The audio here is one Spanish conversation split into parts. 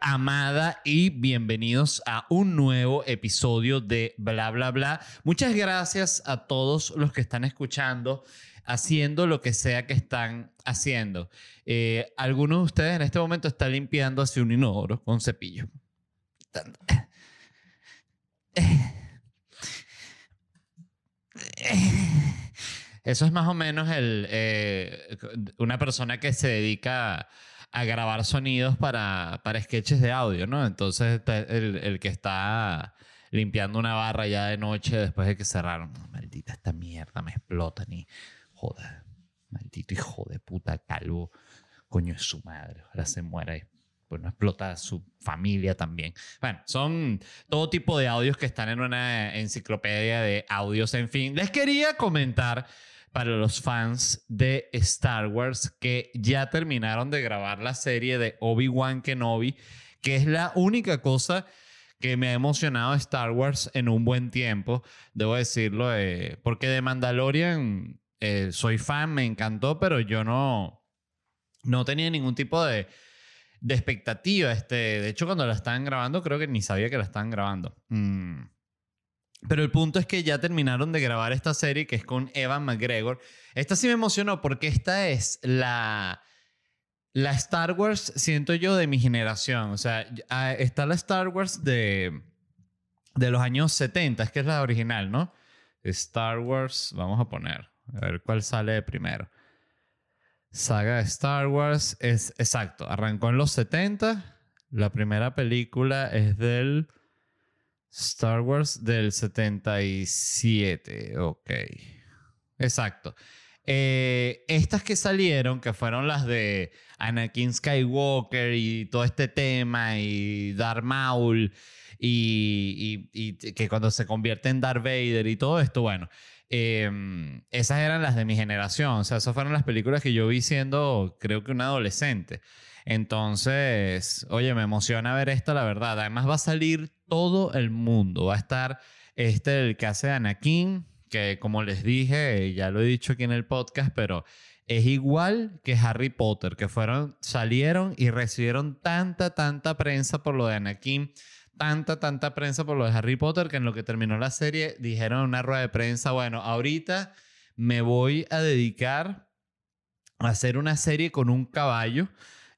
Amada y bienvenidos a un nuevo episodio de Bla Bla Bla. Muchas gracias a todos los que están escuchando, haciendo lo que sea que están haciendo. Eh, algunos de ustedes en este momento están limpiando hacia un inodoro con cepillo. Eso es más o menos el, eh, una persona que se dedica a grabar sonidos para, para sketches de audio, ¿no? Entonces el, el, que está limpiando una barra ya de noche después de que cerraron. maldita esta mierda, me explota ni joder. Maldito hijo de puta calvo. Coño es su madre. Ahora se muere. Pues no explota su familia también. Bueno, son todo tipo de audios que están en una enciclopedia de audios. En fin, les quería comentar para los fans de Star Wars que ya terminaron de grabar la serie de Obi-Wan Kenobi, que es la única cosa que me ha emocionado Star Wars en un buen tiempo, debo decirlo, eh, porque de Mandalorian eh, soy fan, me encantó, pero yo no, no tenía ningún tipo de, de expectativa. Este, de hecho, cuando la estaban grabando, creo que ni sabía que la estaban grabando. Mm. Pero el punto es que ya terminaron de grabar esta serie que es con Evan McGregor. Esta sí me emocionó porque esta es la, la Star Wars, siento yo, de mi generación. O sea, ah, está la Star Wars de, de los años 70, es que es la original, ¿no? Star Wars, vamos a poner, a ver cuál sale primero. Saga de Star Wars es exacto, arrancó en los 70. La primera película es del Star Wars del 77, ok. Exacto. Eh, estas que salieron, que fueron las de Anakin Skywalker y todo este tema, y Darth Maul, y, que cuando se convierte en Darth Vader y todo esto, bueno, em, esas eran las de mi generación. O sea, esas fueron las películas que yo vi siendo, creo que un adolescente. Entonces, oye, me emociona ver esto, la verdad. Además va a salir todo el mundo. Va a estar este, el que hace Anakin, que como les dije, ya lo he dicho aquí en el podcast, pero es igual que Harry Potter, que fueron, salieron y recibieron tanta, tanta prensa por lo de Anakin, tanta, tanta prensa por lo de Harry Potter, que en lo que terminó la serie dijeron en una rueda de prensa, bueno, ahorita me voy a dedicar a hacer una serie con un caballo.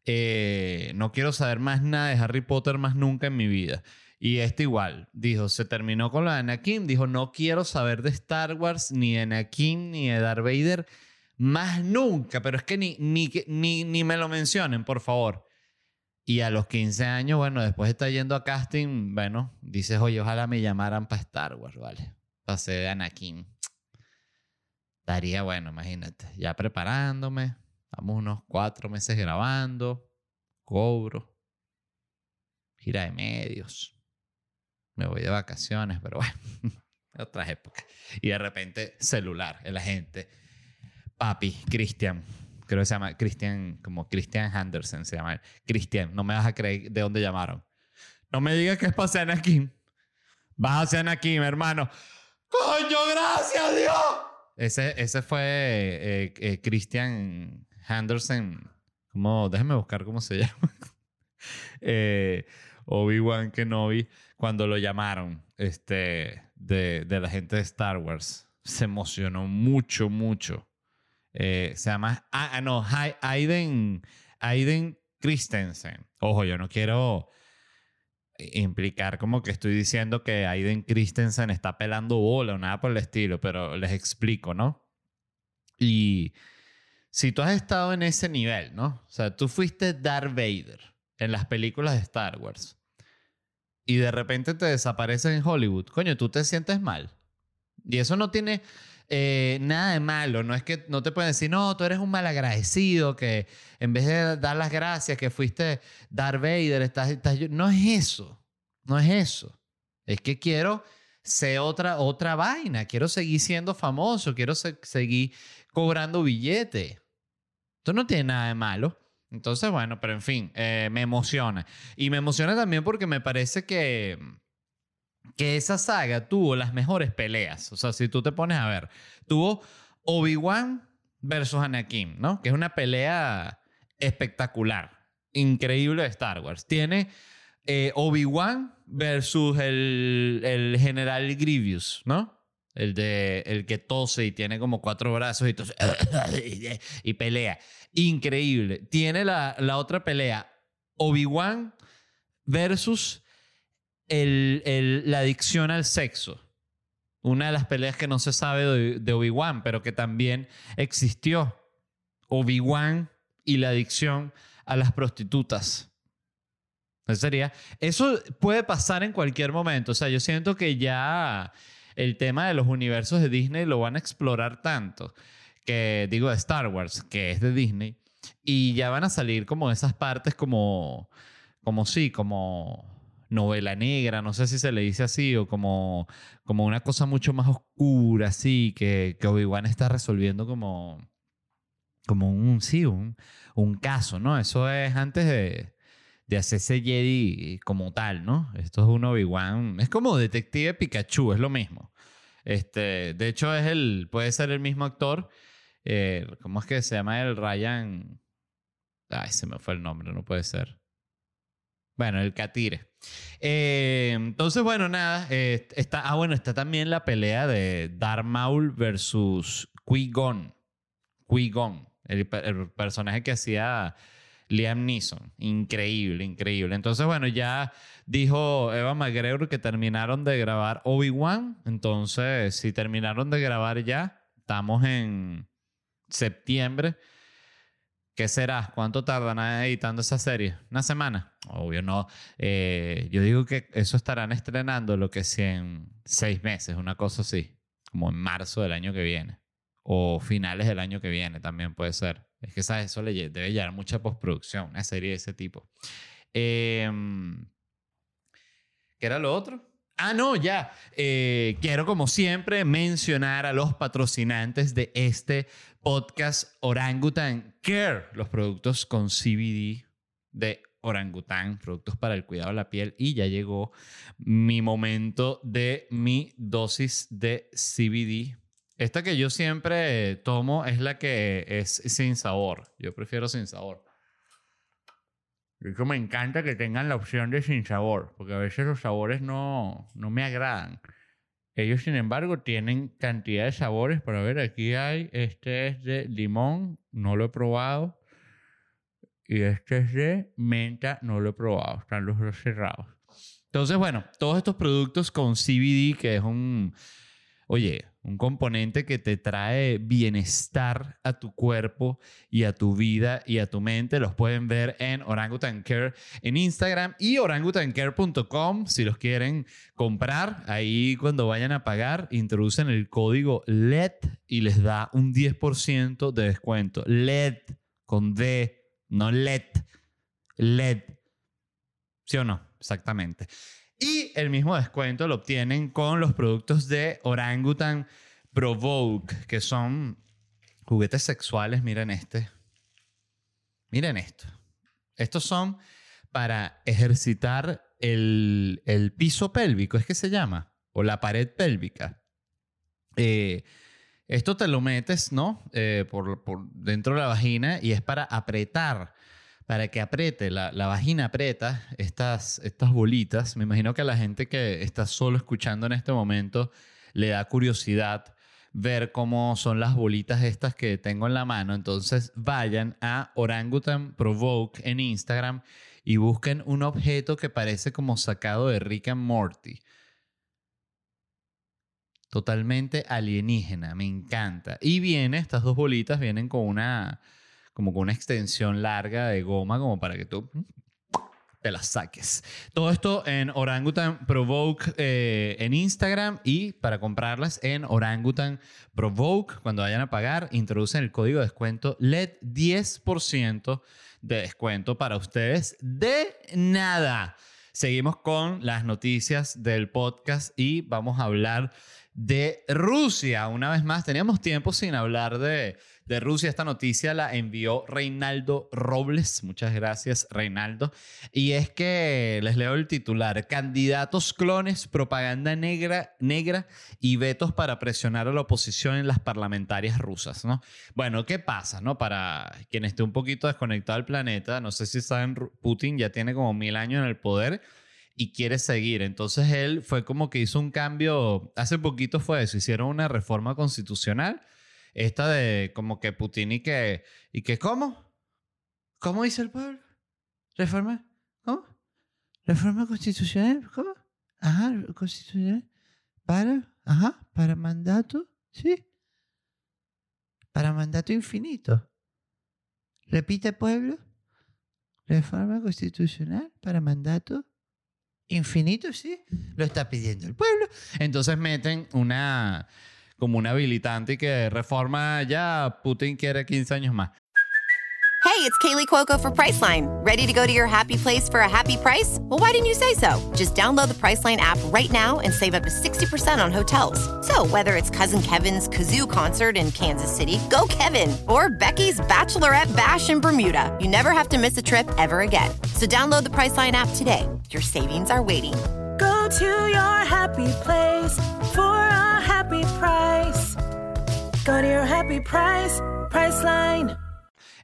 Eh, no quiero saber más nada de Harry Potter más nunca en mi vida. Y este igual, dijo, se terminó con la de Anakin, dijo, no quiero saber de Star Wars, ni de Anakin, ni de Darth Vader, más nunca, pero es que ni, ni, ni, ni me lo mencionen, por favor. Y a los 15 años, bueno, después de estar yendo a casting, bueno, dices, oye, ojalá me llamaran para Star Wars, ¿vale? Para ser Anakin. Estaría bueno, imagínate, ya preparándome, vamos unos cuatro meses grabando, cobro, gira de medios me voy de vacaciones, pero bueno, otras épocas. Y de repente, celular, el agente. Papi, Cristian. Creo que se llama Cristian, como Christian Henderson se llama. Cristian, no me vas a creer de dónde llamaron. No me digas que es para Anakin. Vas a Anakin, hermano. ¡Coño, gracias, Dios! Ese, ese fue eh, eh, Christian Henderson. Como, déjame buscar cómo se llama. eh, Obi-Wan Kenobi cuando lo llamaron este, de, de, la gente de Star Wars. Se emocionó mucho, mucho. Eh, se llama, ah, ah no, Aiden, Aiden Christensen. Ojo, yo no quiero implicar como que estoy diciendo que Aiden Christensen está pelando bola o nada por el estilo, pero les explico, ¿no? Y si tú has estado en ese nivel, ¿no? O sea, tú fuiste Darth Vader en las películas de Star Wars y de repente te desapareces en Hollywood, coño, tú te sientes mal. Y eso no tiene eh, nada de malo. No es que no te pueden decir, no, tú eres un mal agradecido, que en vez de dar las gracias, que fuiste Darth Vader, estás, no es eso. No es eso. Es que quiero ser otra, otra vaina. Quiero seguir siendo famoso. Quiero seguir cobrando billetes. Esto no tiene nada de malo. Entonces, bueno, pero en fin, eh, me emociona. Y me emociona también porque me parece que, que esa saga tuvo las mejores peleas. O sea, si tú te pones a ver, tuvo Obi-Wan versus Anakin, ¿no? Que es una pelea espectacular. increíble de Star Wars. Tiene eh, Obi-Wan versus el, el general Grievous, ¿no? El, de, el que tose y tiene como cuatro brazos y, tose, y pelea. Increíble. Tiene la, la otra pelea, Obi-Wan versus el, el, la adicción al sexo. Una de las peleas que no se sabe de, Obi-Wan, pero que también existió. Obi-Wan y la adicción a las prostitutas. Eso sería. Eso puede pasar en cualquier momento. O sea, yo siento que ya el tema de los universos de Disney lo van a explorar tanto. Que digo de Star Wars, que es de Disney. Y ya van a salir como esas partes como. Como sí, como novela negra, no sé si se le dice así, o como, como una cosa mucho más oscura, así, que, que Obi-Wan está resolviendo como, como un, sí, un, un caso, ¿no? Eso es antes de, de hacerse Jedi como tal, ¿no? Esto es un Obi-Wan, es como Detective Pikachu, es lo mismo. Este, de hecho, es el, puede ser el mismo actor. Eh, ¿Cómo es que se llama el Ryan? Ay, se me fue el nombre, no puede ser. Bueno, el Catire. Eh, entonces, bueno, nada. Eh, está, ah, bueno, está también la pelea de Darth Maul versus Qui-Gon. Qui-Gon, el, el, personaje que hacía Liam Neeson. Increíble, increíble. Entonces, bueno, ya dijo Eva McGregor que terminaron de grabar Obi-Wan. Entonces, si terminaron de grabar ya, estamos en septiembre. ¿Qué será? ¿Cuánto tardan editando esa serie? ¿Una semana? Obvio no. Eh, yo digo que eso estarán estrenando lo que sea en seis meses, una cosa así, como en marzo del año que viene. O finales del año que viene también puede ser. Es que ¿sabes? eso le debe llevar mucha postproducción, una serie de ese tipo. Eh, ¿Qué era lo otro? Ah, no, ya. Eh, quiero, como siempre, mencionar a los patrocinantes de este podcast Orangutan Care, los productos con CBD de Orangutan, productos para el cuidado de la piel. Y ya llegó mi momento de mi dosis de CBD. Esta que yo siempre tomo es la que es sin sabor. Yo prefiero sin sabor. Eso me encanta que tengan la opción de sin sabor, porque a veces los sabores no, no me agradan. Ellos, sin embargo, tienen cantidad de sabores. Para ver, aquí hay, este es de limón, no lo he probado. Y este es de menta, no lo he probado. Están los dos cerrados. Entonces, bueno, todos estos productos con CBD, que es un, oye, un componente que te trae bienestar a tu cuerpo y a tu vida y a tu mente. Los pueden ver en Orangutan Care en Instagram y orangutancare.com si los quieren comprar. Ahí cuando vayan a pagar, introducen el código LED y les da un 10% de descuento. LED con D, no LED. LED. ¿Sí o no? Exactamente. Y el mismo descuento lo obtienen con los productos de Orangutan Provoke, que son juguetes sexuales. Miren este. Miren esto. Estos son para ejercitar el, piso pélvico, es que se llama, o la pared pélvica. Eh, esto te lo metes, ¿no? Eh, por, dentro de la vagina y es para apretar para que apriete, la, la, vagina aprieta estas, estas bolitas. Me imagino que a la gente que está solo escuchando en este momento le da curiosidad ver cómo son las bolitas estas que tengo en la mano. Entonces vayan a Orangutan Provoke en Instagram y busquen un objeto que parece como sacado de Rick and Morty. Totalmente alienígena, me encanta. Y viene, estas dos bolitas vienen con una como con una extensión larga de goma como para que tú te las saques. Todo esto en Orangutan Provoke eh, en Instagram y para comprarlas en Orangutan Provoke, cuando vayan a pagar, introducen el código de descuento LED 10% de descuento para ustedes de nada. Seguimos con las noticias del podcast y vamos a hablar de Rusia. Una vez más, teníamos tiempo sin hablar de, de Rusia. Esta noticia la envió Reinaldo Robles. Muchas gracias, Reinaldo. Y es que les leo el titular. Candidatos clones, propaganda negra, negra y vetos para presionar a la oposición en las parlamentarias rusas. ¿no? Bueno, ¿qué pasa? ¿no? Para quien esté un poquito desconectado del planeta, no sé si saben, Putin ya tiene como mil años en el poder y quiere seguir. Entonces él fue como que hizo un cambio, hace poquito fue eso, hicieron una reforma constitucional, esta de como que Putin y que, ¿y que cómo? ¿Cómo dice el pueblo? ¿Reforma? ¿Cómo? ¿Reforma constitucional? ¿Cómo? Ajá, constitucional. ¿Para? Ajá, para mandato, ¿sí? Para mandato infinito. Repite pueblo. Reforma constitucional para mandato infinito, sí, lo está pidiendo el pueblo. Entonces meten una como una habilitante que reforma ya Putin quiere 15 años más. Hey, it's Kaylee Cuoco for Priceline. Ready to go to your happy place for a happy price? Well, why didn't you say so? Just download the Priceline app right now and save up to 60% on hotels. So, whether it's Cousin Kevin's Kazoo concert in Kansas City, go Kevin, or Becky's Bachelorette Bash in Bermuda, you never have to miss a trip ever again. So, download the Priceline app today. Your savings are waiting. To your happy place for a happy price. Go to your happy price, Priceline.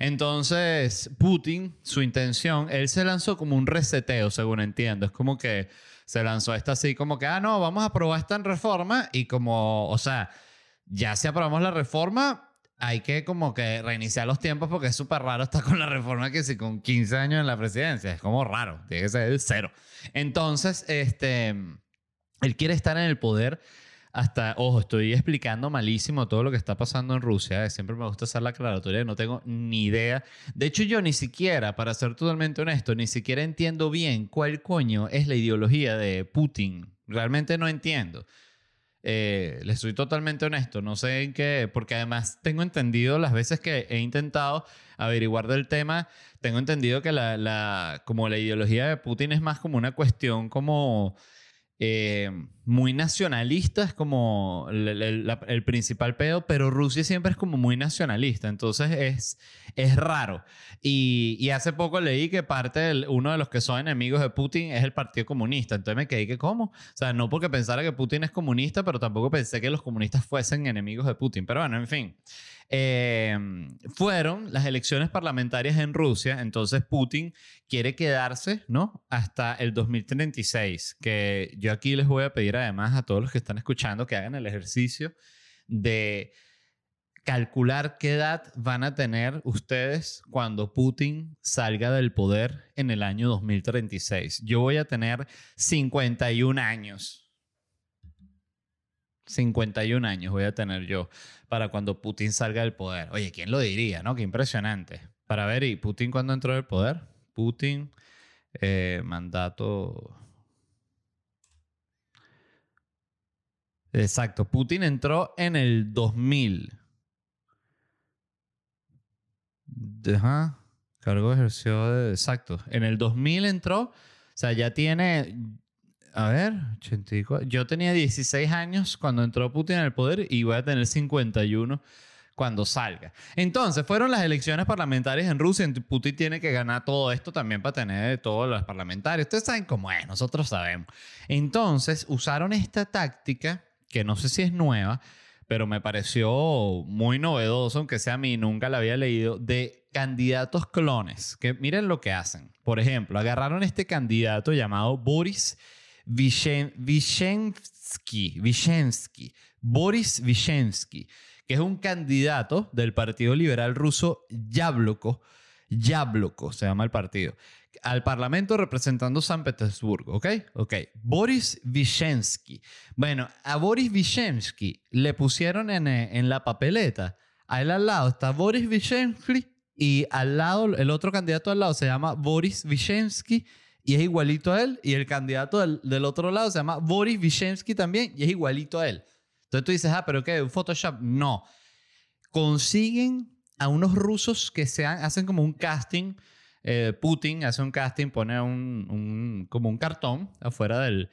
Entonces, Putin, su intención, él se lanzó como un reseteo, según entiendo. Es como que se lanzó esta así, como que, ah, no, vamos a aprobar esta reforma y como, o sea, ya si aprobamos la reforma, hay que como que reiniciar los tiempos porque es súper raro estar con la reforma que si con 15 años en la presidencia. Es como raro, tiene que ser cero. Entonces, este, él quiere estar en el poder hasta, ojo, estoy explicando malísimo todo lo que está pasando en Rusia. Siempre me gusta hacer la aclaratoria, no tengo ni idea. De hecho, yo ni siquiera, para ser totalmente honesto, ni siquiera entiendo bien cuál coño es la ideología de Putin. Realmente no entiendo. Eh, les soy totalmente honesto, no sé en qué, porque además tengo entendido las veces que he intentado averiguar del tema, tengo entendido que la, la- como la ideología de Putin es más como una cuestión como eh, muy nacionalista, es como el, el- la- el principal pedo, pero Rusia siempre es como muy nacionalista, entonces es, es raro. Y, y hace poco leí que parte del, uno de los que son enemigos de Putin es el Partido Comunista, entonces me quedé que cómo, o sea, no porque pensara que Putin es comunista, pero tampoco pensé que los comunistas fuesen enemigos de Putin, pero bueno, en fin. Eh, fueron las elecciones parlamentarias en Rusia, entonces Putin quiere quedarse, ¿no? Hasta el 2036, que yo aquí les voy a pedir además a todos los que están escuchando que hagan el ejercicio de calcular qué edad van a tener ustedes cuando Putin salga del poder en el año 2036. Yo voy a tener 51 años. 51 años voy a tener yo para cuando Putin salga del poder. Oye, ¿quién lo diría, no? Qué impresionante. Para ver, ¿y Putin cuándo entró del poder? Putin, eh, mandato... Exacto, Putin entró en el 2000. Ajá, cargo ejerció de... Exacto, en el 2000 entró, o sea, ya tiene... A ver, 84. Yo tenía 16 años cuando entró Putin el poder y voy a tener 51 cuando salga. Entonces, fueron las elecciones parlamentarias en Rusia. Putin tiene que ganar todo esto también para tener todos los parlamentarios. Ustedes saben cómo es, nosotros sabemos. Entonces, usaron esta táctica, que no sé si es nueva, pero me pareció muy novedoso, aunque sea a mí, nunca la había leído, de candidatos clones. Que miren lo que hacen. Por ejemplo, agarraron este candidato llamado Boris Vishensky, Boris Vishensky, que es un candidato del Partido Liberal Ruso Yabloko, Yabloko se llama el partido, al Parlamento representando San Petersburgo, ¿ok? Ok. Boris Vishensky. Bueno, a Boris Vishensky le pusieron en, eh, en la papeleta, a él al lado está Boris Vishensky y al lado, el otro candidato al lado se llama Boris Vishensky y es igualito a él. Y el candidato del, del otro lado se llama Boris Vishensky también y es igualito a él. Entonces tú dices, ah, pero ¿qué? ¿Un Photoshop? No. Consiguen a unos rusos que sean, hacen como un casting. eh, Putin hace un casting, pone un, un- como un cartón afuera del,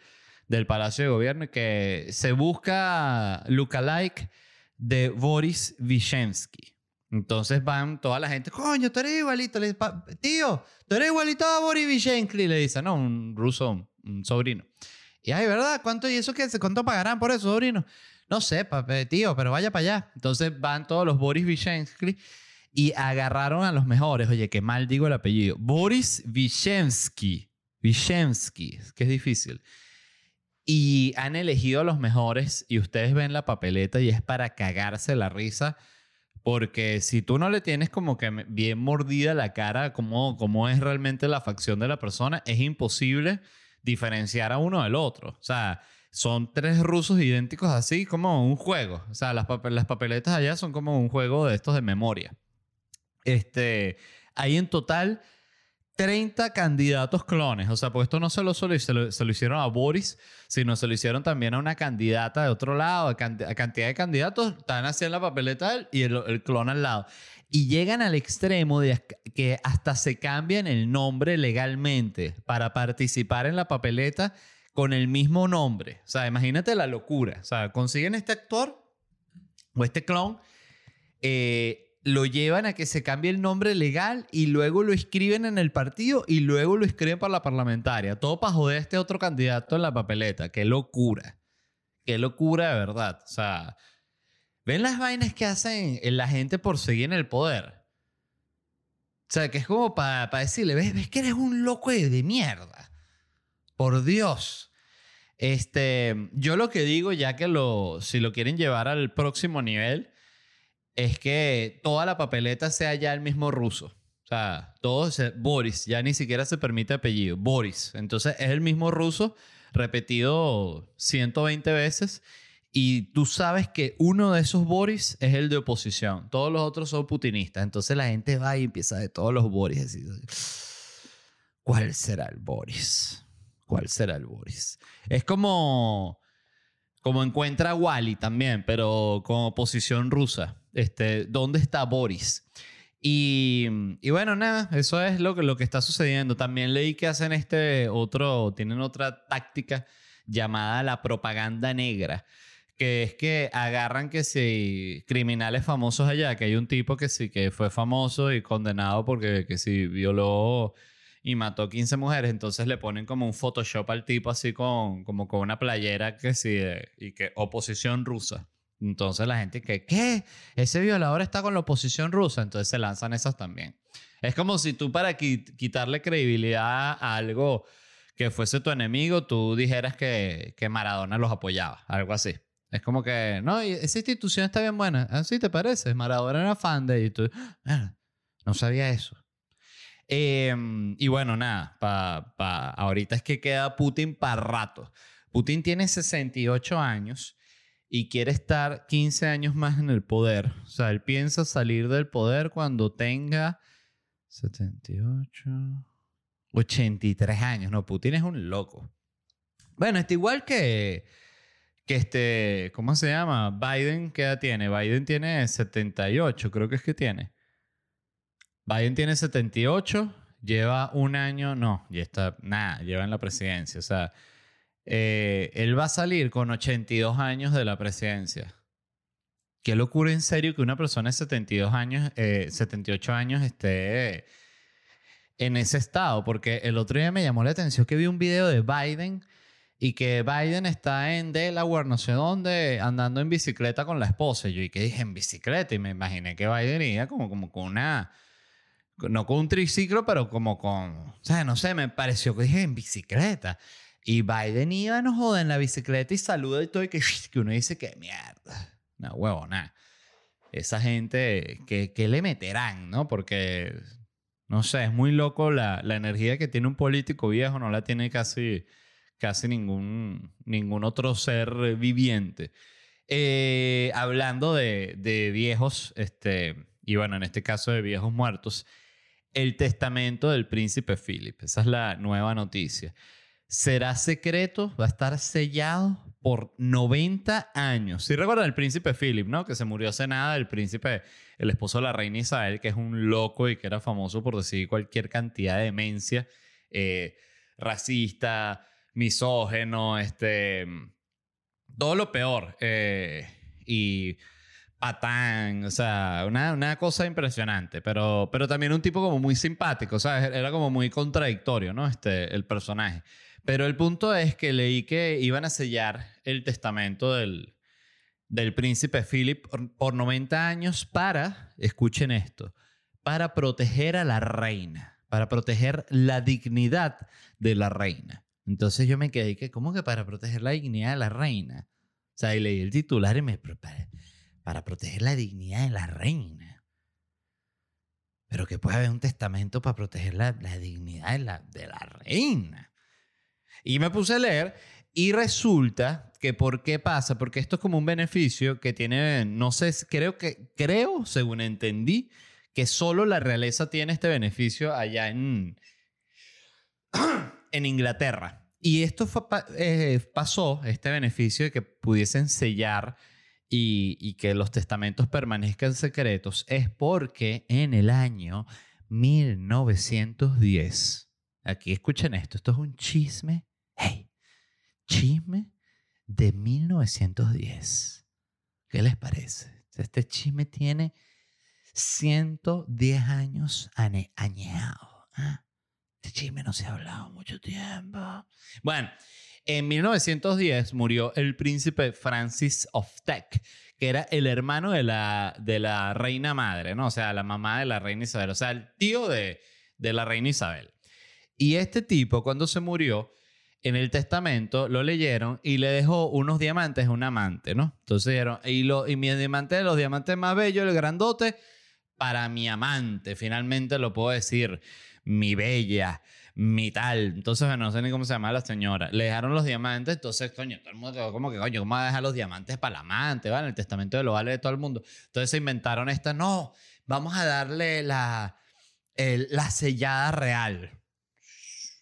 del Palacio de Gobierno que se busca lookalike de Boris Vishensky. Entonces van toda la gente, coño, tú eres igualito. Le dice, "Pa- tío, tú eres igualito a Boris Vishensky. Le dice, no, un ruso, un sobrino. Y ay, ¿verdad? ¿Cuánto y eso qué? ¿Cuánto pagarán por eso, sobrino? No sé, tío, pero vaya para allá. Entonces van todos los Boris Vishensky y agarraron a los mejores. Oye, qué mal digo el apellido. Boris Vishensky. Vishensky, que es difícil. Y han elegido a los mejores y ustedes ven la papeleta y es para cagarse la risa. Porque si tú no le tienes como que bien mordida la cara, como, como es realmente la facción de la persona, es imposible diferenciar a uno del otro. O sea, son tres rusos idénticos así como un juego. O sea, las, papel- las papeletas allá son como un juego de estos de memoria. Este, hay en total 30 candidatos clones. O sea, pues esto no se lo, solo, se lo, se lo hicieron a Boris, sino se lo hicieron también a una candidata de otro lado. A, canti- a cantidad de candidatos están en la papeleta y el, el clon al lado. Y llegan al extremo de que hasta se cambian el nombre legalmente para participar en la papeleta con el mismo nombre. O sea, imagínate la locura. O sea, consiguen este actor o este clon, eh, lo llevan a que se cambie el nombre legal y luego lo escriben en el partido y luego lo escriben para la parlamentaria. Todo para joder a este otro candidato en la papeleta. Qué locura. Qué locura de verdad. O sea, ven las vainas que hacen la gente por seguir en el poder. O sea, que es como para decirle, ¿ves, ves que eres un loco de, de mierda. Por Dios. Este, yo lo que digo, ya que lo, si lo quieren llevar al próximo nivel, es que toda la papeleta sea ya el mismo ruso. O sea, todo Boris, ya ni siquiera se permite apellido, Boris. Entonces es el mismo ruso repetido 120 veces y tú sabes que uno de esos Boris es el de oposición. Todos los otros son putinistas. Entonces la gente va y empieza de todos los Boris. Así, ¿Cuál será el Boris? ¿Cuál será el Boris? Es como, como encuentra Wally también, pero con oposición rusa. Este, ¿Dónde está Boris? Y, bueno, nada, eso es lo que, lo que está sucediendo. También leí que hacen este otro, tienen otra táctica llamada la propaganda negra, que es que agarran que si criminales famosos allá, que hay un tipo que sí que fue famoso y condenado porque que si violó y mató 15 mujeres, entonces le ponen como un Photoshop al tipo así con como con una playera que sí de- y que oposición rusa. Entonces la gente que ¿qué? Ese violador está con la oposición rusa, entonces se lanzan esas también. Es como si tú para qui- quitarle credibilidad a algo que fuese tu enemigo, tú dijeras que, que Maradona los apoyaba, algo así. Es como que, no, esa institución está bien buena. ¿Así te parece? Maradona era fan de y tú, "Ah, no sabía eso. Eh, y bueno, nada, pa, pa- ahorita es que queda Putin para rato. Putin tiene 68 años y quiere estar 15 años más en el poder. O sea, él piensa salir del poder cuando tenga 78, 83 años. No, Putin es un loco. Bueno, está igual que, que este, ¿cómo se llama? Biden, ¿qué edad tiene? Biden tiene 78, creo que es que tiene. Biden tiene 78, lleva un año, no, ya está, nada, lleva en la presidencia. O sea, eh, él va a salir con 82 años de la presidencia. Qué locura en serio que una persona de 72 años, eh, 78 años esté en ese estado, porque el otro día me llamó la atención que vi un video de Biden y que Biden está en Delaware, no sé dónde, andando en bicicleta con la esposa. Yo, ¿y qué dije? En bicicleta. Y me imaginé que Biden iba como, como con una, no con un triciclo, pero como con, o sea, no sé, me pareció que dije en bicicleta. Y Biden iba, no joda, en la bicicleta y saluda y todo, y que, que uno dice que mierda. No, huevo. Esa gente, que, que le meterán, ¿no? Porque, no sé, es muy loco la, la energía que tiene un político viejo, no la tiene casi, casi ningún, ningún otro ser viviente. Eh, hablando de, de viejos, este, y bueno, en este caso de viejos muertos, el testamento del príncipe Philip. Esa es la nueva noticia. Será secreto, va a estar sellado por 90 años. Si recuerdan el príncipe Philip, ¿no? Que se murió hace nada, el príncipe, el esposo de la reina Isabel, que es un loco y que era famoso por decir cualquier cantidad de demencia, eh, racista, misógeno, este, todo lo peor. eh, y patán, o sea, una, una cosa impresionante, pero, pero también un tipo como muy simpático, ¿sabes? Era como muy contradictorio, ¿no? Este, el personaje. Pero el punto es que leí que iban a sellar el testamento del, del príncipe Philip por, por 90 años para, escuchen esto, para proteger a la reina, para proteger la dignidad de la reina. Entonces yo me quedé que, ¿cómo que para proteger la dignidad de la reina? O sea, y leí el titular y me... Para, para proteger la dignidad de la reina. Pero que puede haber un testamento para proteger la, la dignidad de la, de la reina. Y me puse a leer y resulta que por qué pasa, porque esto es como un beneficio que tiene, no sé, creo que, creo, según entendí, que solo la realeza tiene este beneficio allá en, en Inglaterra. Y esto fue eh, pasó, este beneficio de que pudiesen sellar y, y que los testamentos permanezcan secretos, es porque en el año 1910, aquí escuchen esto, esto es un chisme, hey, chisme de 1910. ¿Qué les parece? Este chisme tiene 110 años ane- añeado. ¿ah? Este chisme no se ha hablado mucho tiempo. Bueno, en 1910 murió el príncipe Francis of Teck, que era el hermano de la, de la reina madre, ¿no? O sea, la mamá de la reina Isabel, o sea, el tío de, de la reina Isabel. Y este tipo, cuando se murió, en el testamento lo leyeron y le dejó unos diamantes a un amante, ¿no? Entonces dijeron, y, lo, y mi diamante los diamantes más bellos, el grandote, para mi amante. Finalmente lo puedo decir, mi bella, mi tal. Entonces, no sé ni cómo se llama la señora. Le dejaron los diamantes, entonces, coño, todo el mundo quedó como que, coño, ¿cómo va a dejar los diamantes para el amante? ¿vale? El testamento de lo vale de todo el mundo. Entonces se inventaron esta, no, vamos a darle la, el- la sellada real.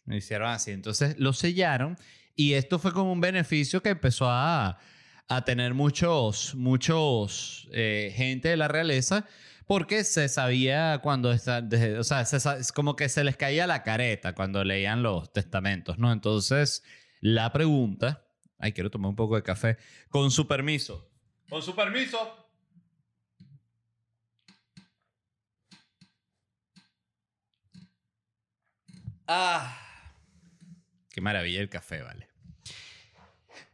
Me hicieron así. Entonces lo sellaron y esto fue como un beneficio que empezó a, a tener muchos, muchos eh, gente de la realeza porque se sabía cuando está, o sea, se como que se les caía la careta cuando leían los testamentos, ¿no? Entonces la pregunta, ay, quiero tomar un poco de café, con su permiso, con su permiso. Ah, qué maravilla el café, vale.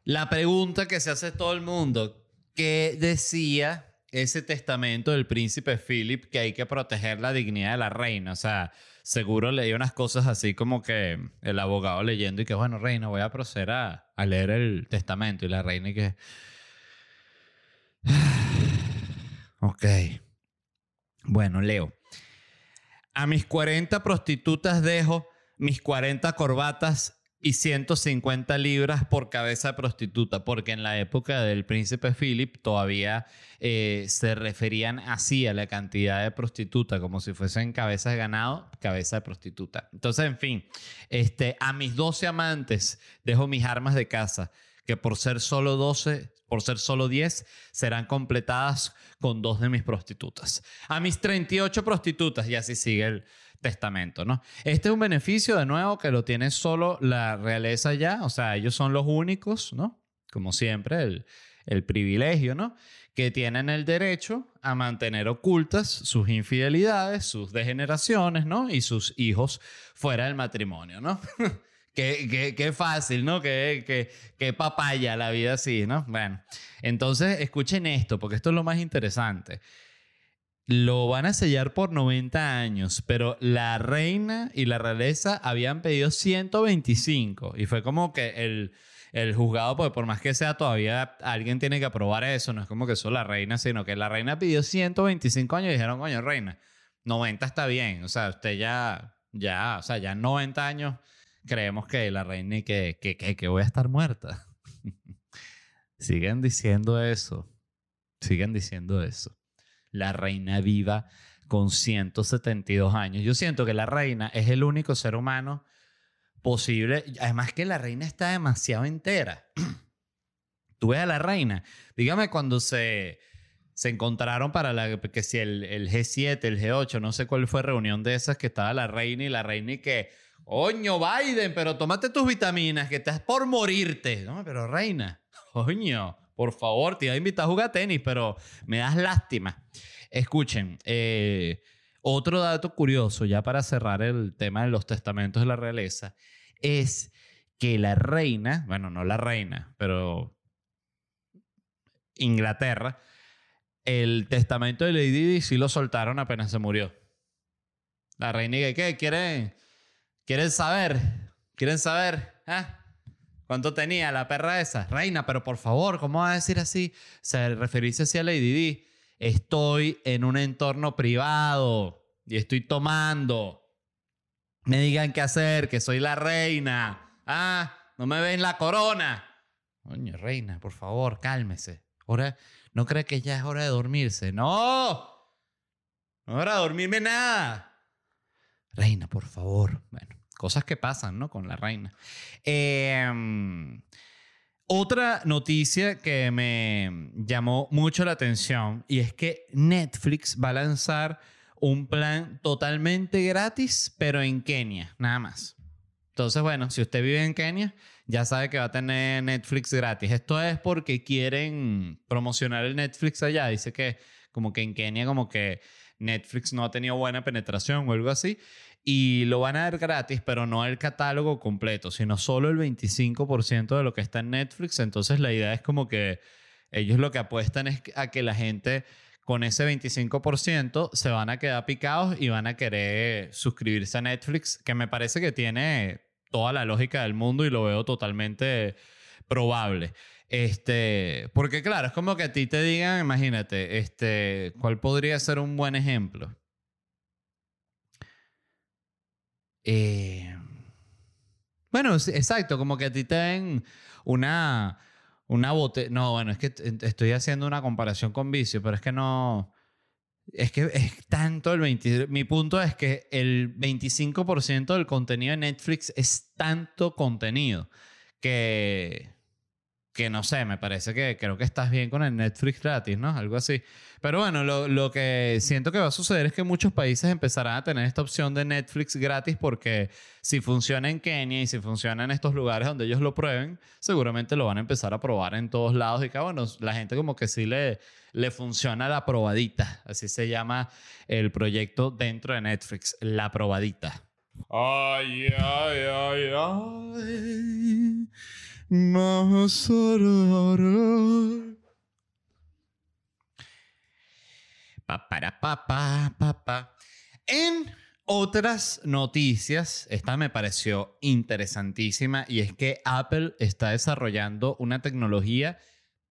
La pregunta que se hace todo el mundo, ¿qué decía ese testamento del príncipe Philip que hay que proteger la dignidad de la reina? O sea, seguro leí unas cosas así como que el abogado leyendo y que, bueno, reina, voy a proceder a, a leer el testamento y la reina y que... ok. Bueno, leo. A mis 40 prostitutas dejo mis 40 corbatas y 150 libras por cabeza de prostituta, porque en la época del príncipe Philip todavía eh, se referían así a la cantidad de prostituta, como si fuesen cabezas de ganado, cabeza de prostituta. Entonces, en fin, este, a mis 12 amantes dejo mis armas de casa, que por ser solo 12, por ser solo 10, serán completadas con dos de mis prostitutas. A mis 38 prostitutas, y así sigue el testamento, ¿no? Este es un beneficio, de nuevo, que lo tiene solo la realeza ya, o sea, ellos son los únicos, ¿no? Como siempre, el, privilegio, ¿no? Que tienen el derecho a mantener ocultas sus infidelidades, sus degeneraciones, ¿no? Y sus hijos fuera del matrimonio, ¿no? Qué fácil, ¿no? Qué, qué, qué papaya la vida así, ¿no? Bueno, entonces escuchen esto, porque esto es lo más interesante. Lo van a sellar por 90 años, pero la reina y la realeza habían pedido 125 y fue como que el, el juzgado, pues por más que sea, todavía alguien tiene que aprobar eso, no es como que solo la reina, sino que la reina pidió 125 años y dijeron, coño, reina, 90 está bien, o sea, usted ya, ya, o sea, ya en 90 años creemos que la reina y que, que, que, que voy a estar muerta. Siguen diciendo eso, siguen diciendo eso la reina viva con 172 años. Yo siento que la reina es el único ser humano posible. Además que la reina está demasiado entera. Tú ves a la reina. Dígame cuando se, se encontraron para la... Que si el, el G7, el G8, no sé cuál fue reunión de esas que estaba la reina y la reina y que... Coño, Biden, pero tómate tus vitaminas, que estás por morirte. No, pero reina, coño, por favor, te iba a invitar a jugar tenis, pero me das lástima. Escuchen, eh, otro dato curioso, ya para cerrar el tema de los testamentos de la realeza, es que la reina, bueno, no la reina, pero Inglaterra, el testamento de Lady Di sí lo soltaron apenas se murió. La reina ¿qué? ¿Quieren, ¿Quieren saber? ¿Quieren saber? ¿Ah? ¿Cuánto tenía la perra esa? Reina, pero por favor, ¿cómo va a decir así? Se referirse así a Lady Di. Estoy en un entorno privado y estoy tomando. Me digan qué hacer, que soy la reina. Ah, no me ven la corona. Coño, reina, por favor, cálmese. Ahora, ¿no cree que ya es hora de dormirse? No. No hora de dormirme nada. Reina, por favor. Bueno, cosas que pasan, ¿no? Con la reina. Em, otra noticia que me llamó mucho la atención y es que Netflix va a lanzar un plan totalmente gratis, pero en Kenia, nada más. Entonces, bueno, si usted vive en Kenia, ya sabe que va a tener Netflix gratis. Esto es porque quieren promocionar el Netflix allá. Dice que como que en Kenia como que Netflix no ha tenido buena penetración o algo así. Y lo van a dar gratis, pero no el catálogo completo, sino solo el 25% de lo que está en Netflix. Entonces la idea es como que ellos lo que apuestan es a que la gente con ese 25% se van a quedar picados y van a querer suscribirse a Netflix, que me parece que tiene toda la lógica del mundo y lo veo totalmente probable. Este, porque claro, es como que a ti te digan, imagínate, este, ¿cuál podría ser un buen ejemplo? Eh, bueno, exacto, como que a ti te den una, una bote. No, bueno, es que estoy haciendo una comparación con vicio, pero es que no. Es que es tanto el 20. Mi punto es que el 25% del contenido de Netflix es tanto contenido que que no sé, me parece que creo que estás bien con el Netflix gratis, ¿no? Algo así. Pero bueno, lo, lo, que siento que va a suceder es que muchos países empezarán a tener esta opción de Netflix gratis porque si funciona en Kenia y si funciona en estos lugares donde ellos lo prueben, seguramente lo van a empezar a probar en todos lados y que bueno, la gente como que sí le, le funciona la probadita. Así se llama el proyecto dentro de Netflix, la probadita. Ay, ay, ay, ay. Para, pa, pa, pa, pa. En otras noticias, esta me pareció interesantísima y es que Apple está desarrollando una tecnología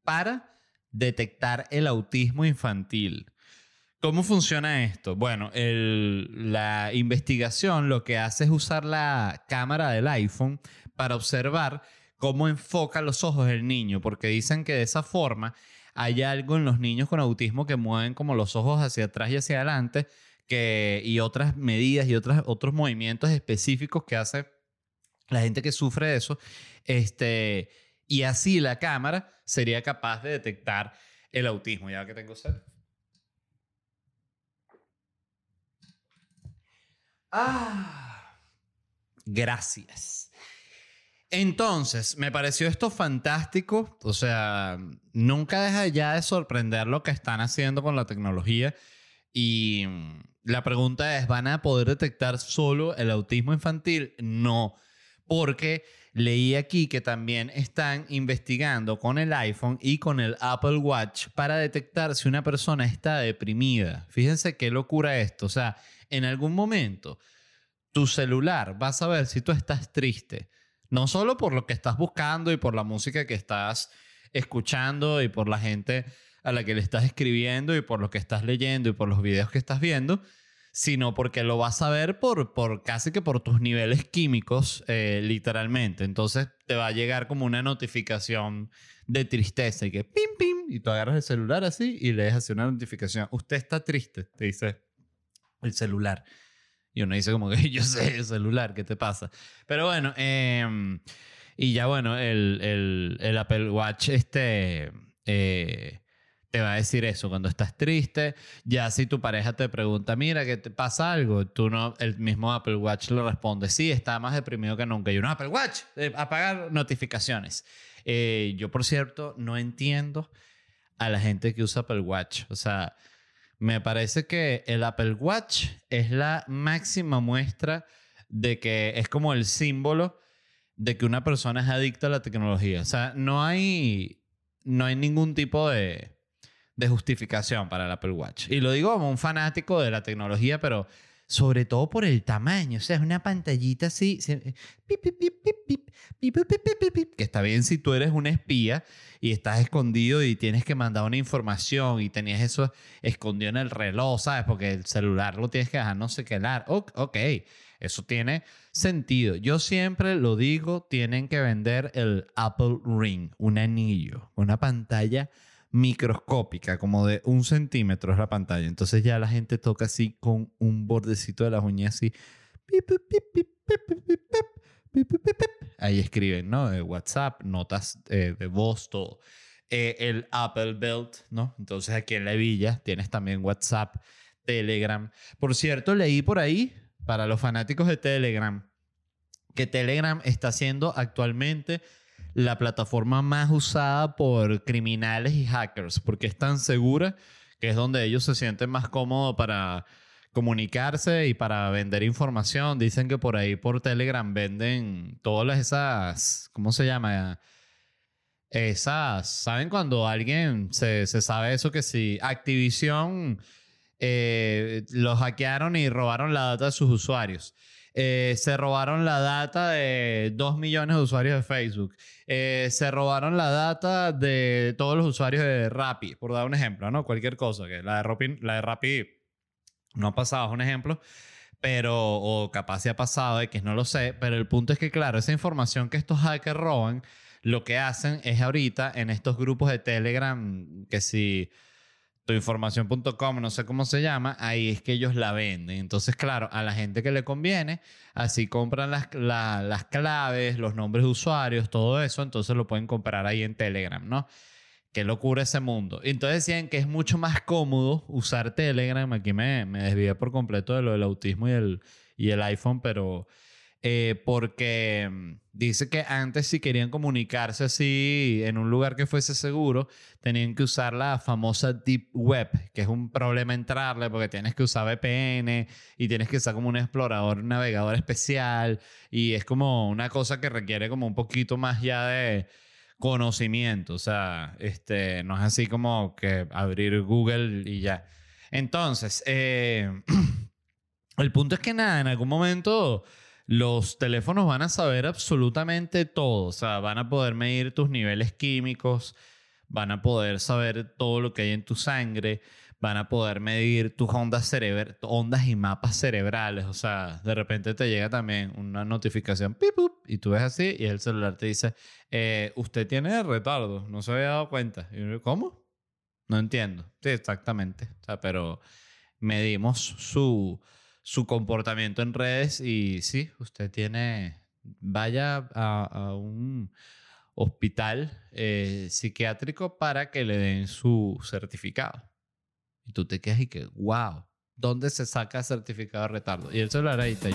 para detectar el autismo infantil. ¿Cómo funciona esto? Bueno, la investigación lo que hace es usar la cámara del iPhone para observar cómo enfoca los ojos el niño, porque dicen que de esa forma hay algo en los niños con autismo que mueven como los ojos hacia atrás y hacia adelante que, y otras medidas y otras, otros movimientos específicos que hace la gente que sufre de eso. Este, y así la cámara sería capaz de detectar el autismo. Ya que tengo sed. Ah, gracias. Entonces, me pareció esto fantástico. O sea, nunca deja ya de sorprender lo que están haciendo con la tecnología. Y mm, la pregunta es, ¿van a poder detectar solo el autismo infantil? No, porque leí aquí que también están investigando con el iPhone y con el Apple Watch para detectar si una persona está deprimida. Fíjense qué locura esto. O sea, en algún momento tu celular va a saber si tú estás triste no solo por lo que estás buscando y por la música que estás escuchando y por la gente a la que le estás escribiendo y por lo que estás leyendo y por los videos que estás viendo, sino porque lo vas a ver por, por casi que por tus niveles químicos, eh, literalmente. Entonces te va a llegar como una notificación de tristeza y que pim, pim, y tú agarras el celular así y le dejas una notificación. Usted está triste, te dice el celular. Y uno dice como que yo sé el celular, ¿qué te pasa? Pero bueno, em, y ya bueno, el, el, el, Apple Watch este, eh, te va a decir eso cuando estás triste. Ya si tu pareja te pregunta, mira, ¿qué te pasa algo? Tú no, el mismo Apple Watch le responde, sí, está más deprimido que nunca. Y uno, Apple Watch, eh, apagar notificaciones. Eh, yo, por cierto, no entiendo a la gente que usa Apple Watch. O sea, me parece que el Apple Watch es la máxima muestra de que es como el símbolo de que una persona es adicta a la tecnología. O sea, no hay, no hay ningún tipo de, de justificación para el Apple Watch. Y lo digo como un fanático de la tecnología, pero sobre todo por el tamaño. O sea, es una pantallita así, que está bien si tú eres un espía y estás escondido y tienes que mandar una información y tenías eso escondido en el reloj, ¿sabes? Porque el celular lo tienes que dejar no sé qué dar. Ok, eso tiene sentido. Yo siempre lo digo, tienen que vender el Apple Ring, un anillo, una pantalla microscópica, como de un centímetro es la pantalla. Entonces ya la gente toca así con un bordecito de las uñas así. Ahí escriben, ¿no? WhatsApp, notas de voz, todo. el Apple Belt, ¿no? Entonces aquí en la villa tienes también WhatsApp, Telegram. Por cierto, leí por ahí, para los fanáticos de Telegram, que Telegram está siendo actualmente la plataforma más usada por criminales y hackers, porque es tan segura que es donde ellos se sienten más cómodos para comunicarse y para vender información. Dicen que por ahí por Telegram venden todas esas, ¿cómo se llama? Esas, ¿saben cuando alguien se, sabe eso que si Activision eh, los hackearon y robaron la data de sus usuarios? Eh, se robaron la data de 2 millones de usuarios de Facebook. Eh, se robaron la data de todos los usuarios de Rappi, por dar un ejemplo, ¿no? Cualquier cosa, que la de Rappi, no ha pasado, es un ejemplo, pero, o capaz se ha pasado, que no lo sé, pero el punto es que, claro, esa información que estos hackers roban, lo que hacen es ahorita en estos grupos de Telegram, que si tuinformación.com, no sé cómo se llama, ahí es que ellos la venden. Entonces, claro, a la gente que le conviene, así compran las, las claves, los nombres de usuarios, todo eso, entonces lo pueden comprar ahí en Telegram, ¿no? Qué locura ese mundo. Entonces decían que es mucho más cómodo usar Telegram. Aquí me, me por completo de lo del autismo y el, y el iPhone, pero eh, porque mm, dice que antes si querían comunicarse así en un lugar que fuese seguro, tenían que usar la famosa Deep Web, que es un problema entrarle porque tienes que usar VPN y tienes que usar como un explorador, un navegador especial y es como una cosa que requiere como un poquito más ya de conocimiento, o sea, este, no es así como que abrir Google y ya. Entonces, eh, el punto es que nada, en algún momento los teléfonos van a saber absolutamente todo, o sea, van a poder medir tus niveles químicos, van a poder saber todo lo que hay en tu sangre, van a poder medir tus ondas, ondas y mapas cerebrales, o sea, de repente te llega también una notificación, y tú ves así y el celular te dice, eh, usted tiene retardo, no se había dado cuenta. Y ¿Cómo? No entiendo. Sí, exactamente. O sea, pero medimos su su comportamiento en redes y sí, usted tiene, vaya a, un hospital eh, psiquiátrico para que le den su certificado. Y tú te quedas y que, wow, ¿dónde se saca certificado de retardo? Y el celular ahí está.